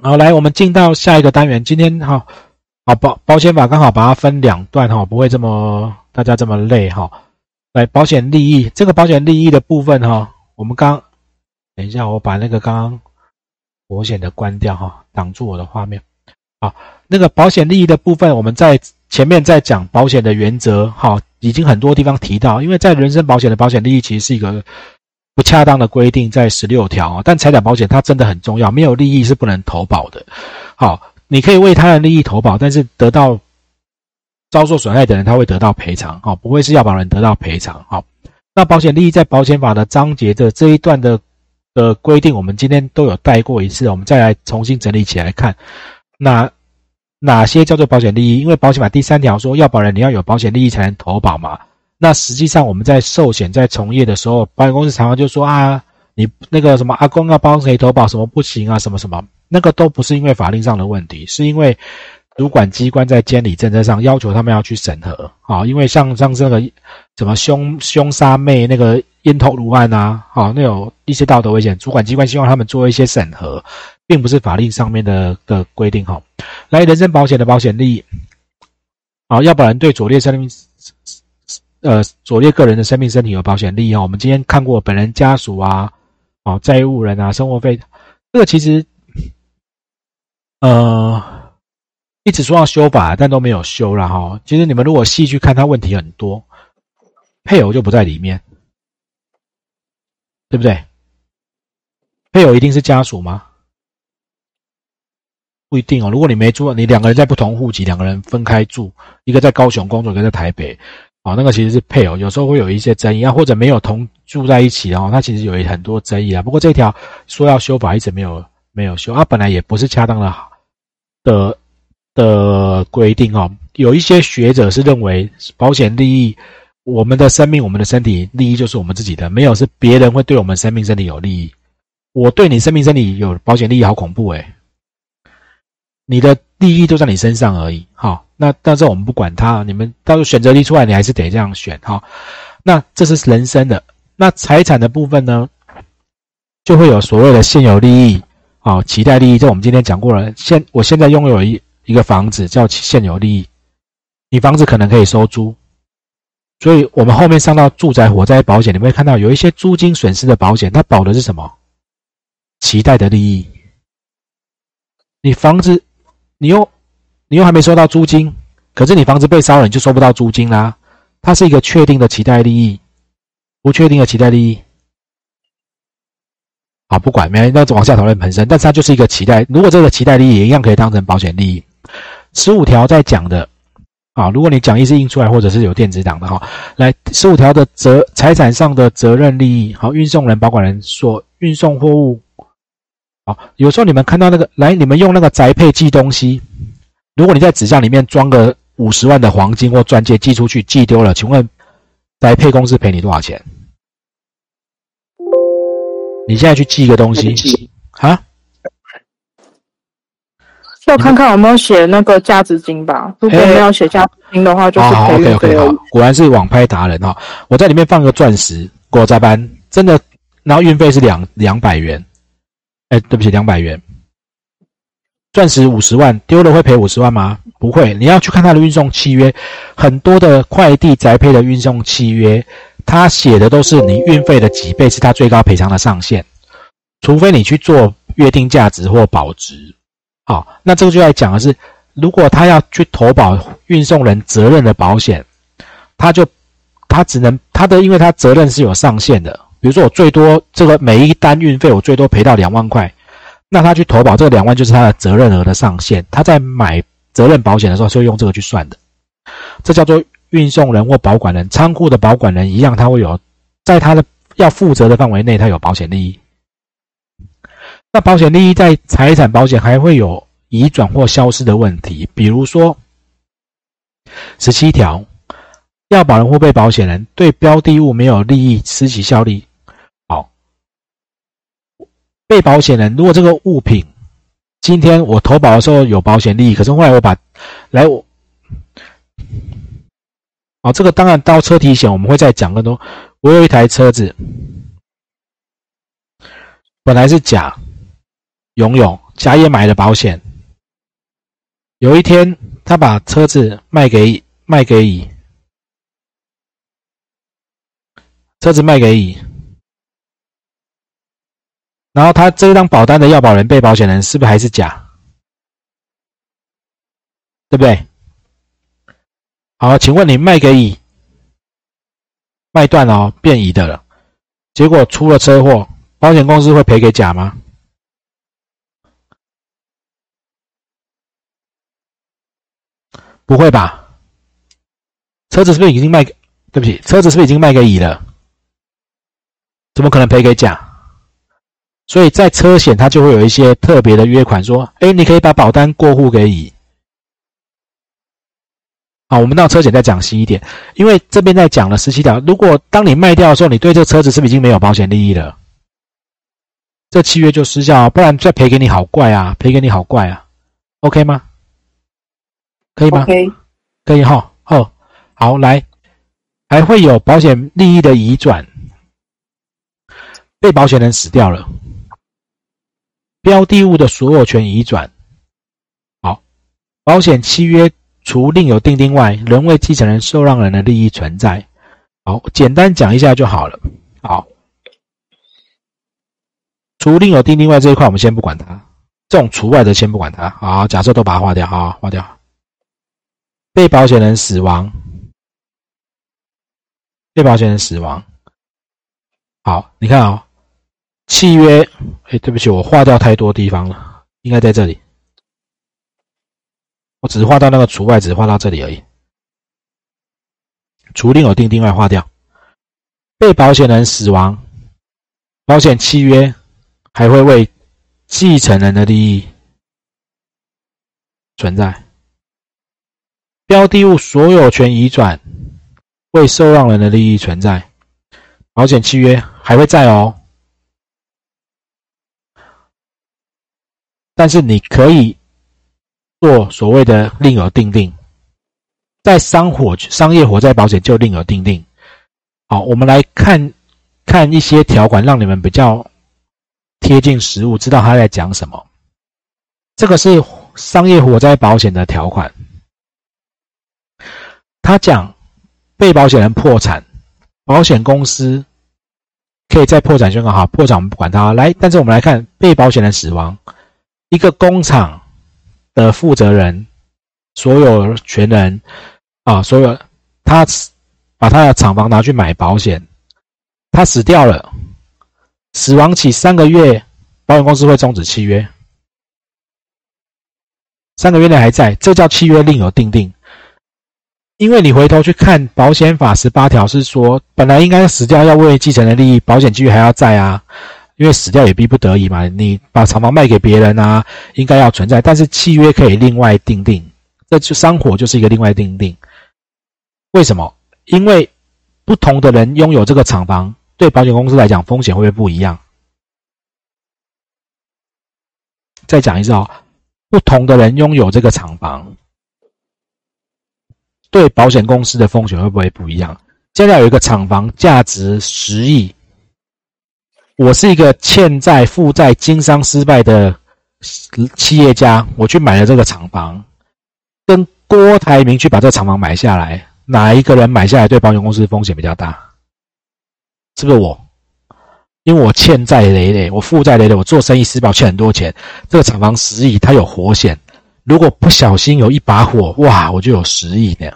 好，来，我们进到下一个单元。今天哈，好保保险法刚好把它分两段哈，不会这么大家这么累哈。来，保险利益这个保险利益的部分哈，我们刚等一下，我把那个刚刚保险的关掉哈，挡住我的画面。好，那个保险利益的部分，我们在前面在讲保险的原则哈，已经很多地方提到，因为在人身保险的保险利益其实是一个。不恰当的规定在十六条但财产保险它真的很重要，没有利益是不能投保的。好，你可以为他人利益投保，但是得到遭受损害的人他会得到赔偿，好，不会是要保人得到赔偿。好，那保险利益在保险法的章节的这一段的的规定，我们今天都有带过一次，我们再来重新整理起来看，哪哪些叫做保险利益？因为保险法第三条说，要保人你要有保险利益才能投保嘛。那实际上我们在寿险在从业的时候，保险公司常常就说啊，你那个什么阿公要帮谁投保，什么不行啊，什么什么，那个都不是因为法令上的问题，是因为主管机关在监理政策上要求他们要去审核啊。因为像像这个什么凶凶杀妹那个烟头炉案啊，好，那有一些道德危险，主管机关希望他们做一些审核，并不是法令上面的的规定哈。来，人身保险的保险利益，好，要不然对左列生命。呃，左列个人的生命、身体有保险利益啊。我们今天看过本人家属啊，哦，债务人啊，生活费，这个其实，呃，一直说要修法，但都没有修了哈。其实你们如果细去看，它问题很多，配偶就不在里面，对不对？配偶一定是家属吗？不一定哦。如果你没住，你两个人在不同户籍，两个人分开住，一个在高雄工作，一个在台北。哦，那个其实是配偶，有时候会有一些争议啊，或者没有同住在一起哦，它其实有很多争议啊。不过这条说要修法，一直没有没有修啊，本来也不是恰当的的的规定哦。有一些学者是认为，保险利益，我们的生命、我们的身体利益就是我们自己的，没有是别人会对我们生命、身体有利益。我对你生命、身体有保险利益，好恐怖诶，你的利益都在你身上而已，哈。那但是我们不管它，你们到时候选择题出来，你还是得这样选哈。那这是人生的，那财产的部分呢，就会有所谓的现有利益啊，期待利益。这我们今天讲过了。现我现在拥有一一个房子叫现有利益，你房子可能可以收租，所以我们后面上到住宅火灾保险，你会看到有一些租金损失的保险，它保的是什么？期待的利益。你房子，你又。你又还没收到租金，可是你房子被烧了，你就收不到租金啦。它是一个确定的期待利益，不确定的期待利益。好，不管，没那往下讨论本身，但是它就是一个期待。如果这个期待利益也一样可以当成保险利益。十五条在讲的，啊，如果你讲义是印出来或者是有电子档的哈，来十五条的责财产上的责任利益，好，运送人、保管人所运送货物，好，有时候你们看到那个，来，你们用那个宅配寄东西。如果你在纸箱里面装个五十万的黄金或钻戒寄出去，寄丢了，请问宅配公司赔你多少钱？你现在去寄一个东西啊？要看看有没有写那个价值金吧。如果没有写价值金的话，就是赔 OK OK 好，果然是网拍达人哈。我在里面放个钻石，果在班真的，然后运费是两两百元。哎，对不起，两百元。钻石五十万丢了会赔五十万吗？不会，你要去看它的运送契约，很多的快递宅配的运送契约，它写的都是你运费的几倍是它最高赔偿的上限，除非你去做约定价值或保值。好，那这个就要讲的是，如果他要去投保运送人责任的保险，他就他只能他的，因为他责任是有上限的，比如说我最多这个每一单运费我最多赔到两万块。那他去投保这个两万就是他的责任额的上限，他在买责任保险的时候是用这个去算的，这叫做运送人或保管人，仓库的保管人一样，他会有在他的要负责的范围内，他有保险利益。那保险利益在财产保险还会有移转或消失的问题，比如说十七条，要保人或被保险人对标的物没有利益失其效力。被保险人，如果这个物品今天我投保的时候有保险利益，可是后来我把来我，哦，这个当然到车体险我们会再讲更多。我有一台车子，本来是甲拥有，甲也买了保险。有一天，他把车子卖给卖给乙，车子卖给乙，然后他这张保单的要保人、被保险人是不是还是甲？对不对？好，请问你卖给乙，卖断了，变乙的了，结果出了车祸，保险公司会赔给甲吗？不会吧？车子是不是已经卖？对不起，车子是不是已经卖给乙了？怎么可能赔给甲？所以在车险，它就会有一些特别的约款，说：哎，你可以把保单过户给乙。好，我们到车险再讲细一点，因为这边在讲了十七条。如果当你卖掉的时候，你对这个车子是不是已经没有保险利益了？这契约就失效，不然再赔给你好怪啊！赔给你好怪啊！OK 吗？可以吗？可以，可以哈。好，好来，还会有保险利益的移转。被保险人死掉了，标的物的所有权移转。好，保险契约除另有订定外，仍为继承人、受让人的利益存在。好，简单讲一下就好了。好，除另有订定外这一块，我们先不管它。这种除外的先不管它。好，假设都把它划掉，好，划掉。被保险人死亡，被保险人死亡。好，你看啊，契约，哎，对不起，我划掉太多地方了，应该在这里。我只是划到那个除外，只划到这里而已。除另有定定外划掉，被保险人死亡，保险契约还会为继承人的利益存在。标的物所有权移转，为受让人的利益存在，保险契约还会在哦。但是你可以做所谓的另有定定，在商火商业火灾保险就另有定定。好，我们来看看一些条款，让你们比较贴近实物，知道他在讲什么。这个是商业火灾保险的条款。他讲，被保险人破产，保险公司可以在破产宣告好，破产我们不管他。来，但是我们来看被保险人死亡，一个工厂的负责人、所有权人啊，所有他把他的厂房拿去买保险，他死掉了，死亡起三个月，保险公司会终止契约，三个月内还在，这叫契约另有定定。因为你回头去看保险法十八条是说，本来应该死掉要为继承人利益，保险继续还要在啊，因为死掉也逼不得已嘛。你把厂房卖给别人啊，应该要存在，但是契约可以另外订定，这就商火就是一个另外订定。为什么？因为不同的人拥有这个厂房，对保险公司来讲风险会不会不一样？再讲一次哦，不同的人拥有这个厂房。对保险公司的风险会不会不一样？现在有一个厂房价值十亿，我是一个欠债负债经商失败的企业家，我去买了这个厂房，跟郭台铭去把这厂房买下来，哪一个人买下来对保险公司风险比较大？是不是我？因为我欠债累累，我负债累累，我做生意失败欠很多钱，这个厂房十亿，它有活险。如果不小心有一把火，哇，我就有十亿那样。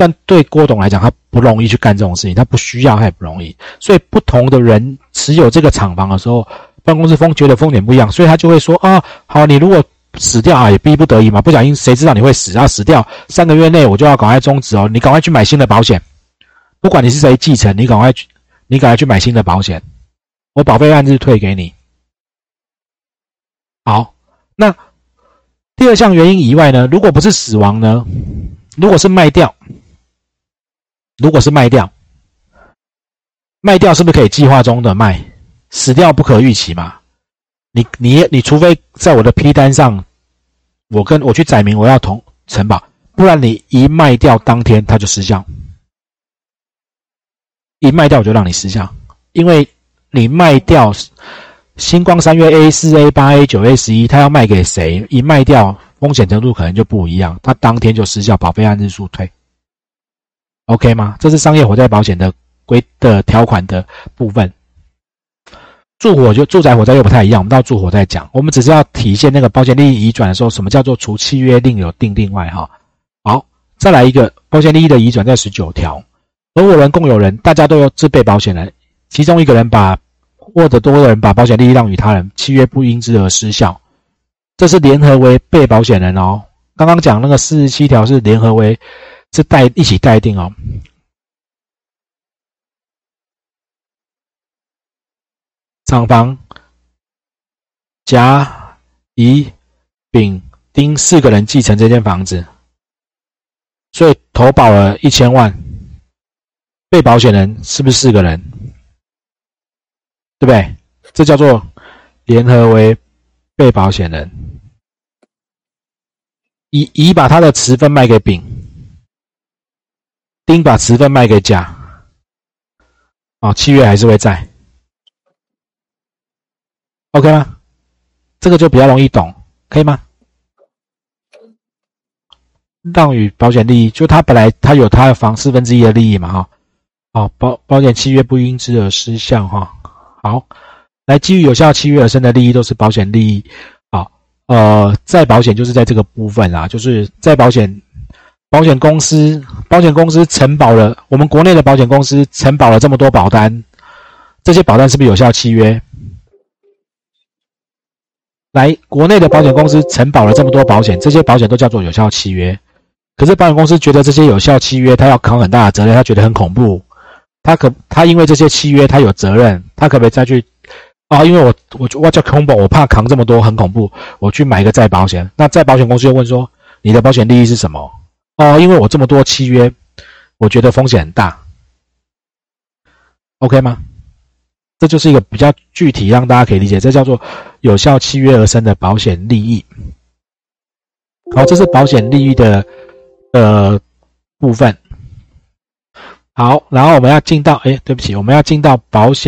但对郭董来讲，他不容易去干这种事情，他不需要，他也不容易。所以不同的人持有这个厂房的时候，办公室风觉得风险不一样，所以他就会说啊，好，你如果死掉啊，也逼不得已嘛，不小心谁知道你会死啊？死掉三个月内我就要赶快终止哦，你赶快去买新的保险，不管你是谁继承，你赶快去，你赶快去买新的保险，我保费按日退给你。好，那。第二项原因以外呢，如果不是死亡呢？如果是卖掉，如果是卖掉，卖掉是不是可以计划中的卖？死掉不可预期嘛？你你你除非在我的批单上，我跟我去载明我要同承保，不然你一卖掉当天它就失效，一卖掉我就让你失效，因为你卖掉星光三月 A 四 A 八 A 九 A 十一，他要卖给谁？一卖掉，风险程度可能就不一样，他当天就失效，保费按日数退。OK 吗？这是商业火灾保险的规的条款的部分。住火就住宅火灾又不太一样，我们到住火再讲。我们只是要体现那个保险利益移转的时候，什么叫做除契约另有定另外哈。好，再来一个保险利益的移转在十九条，合伙人、共有人，大家都有自备保险人，其中一个人把。或者多个人把保险利益让与他人，契约不因之而失效，这是联合为被保险人哦。刚刚讲那个四十七条是联合为是代一起代定哦。厂房甲、乙、丙、丁四个人继承这间房子，所以投保了一千万，被保险人是不是四个人？对不对？这叫做联合为被保险人。乙乙把他的持分卖给丙，丁把持分卖给甲，哦，契约还是会在，OK 吗？这个就比较容易懂，可以吗？让与保险利益，就他本来他有他的房四分之一的利益嘛，哈，哦，保保险契约不因之而失效，哈。好，来基于有效契约而生的利益都是保险利益。好，呃，再保险就是在这个部分啦，就是再保险保险公司保险公司承保了我们国内的保险公司承保了这么多保单，这些保单是不是有效契约？来，国内的保险公司承保了这么多保险，这些保险都叫做有效契约。可是保险公司觉得这些有效契约，他要扛很大的责任，他觉得很恐怖。他可他因为这些契约，他有责任，他可不可以再去啊？因为我我我叫恐怖，我怕扛这么多很恐怖，我去买一个再保险。那再保险公司就问说，你的保险利益是什么？哦，因为我这么多契约，我觉得风险很大，OK 吗？这就是一个比较具体让大家可以理解，这叫做有效契约而生的保险利益。好，这是保险利益的呃部分。好，然后我们要进到，哎，对不起，我们要进到保险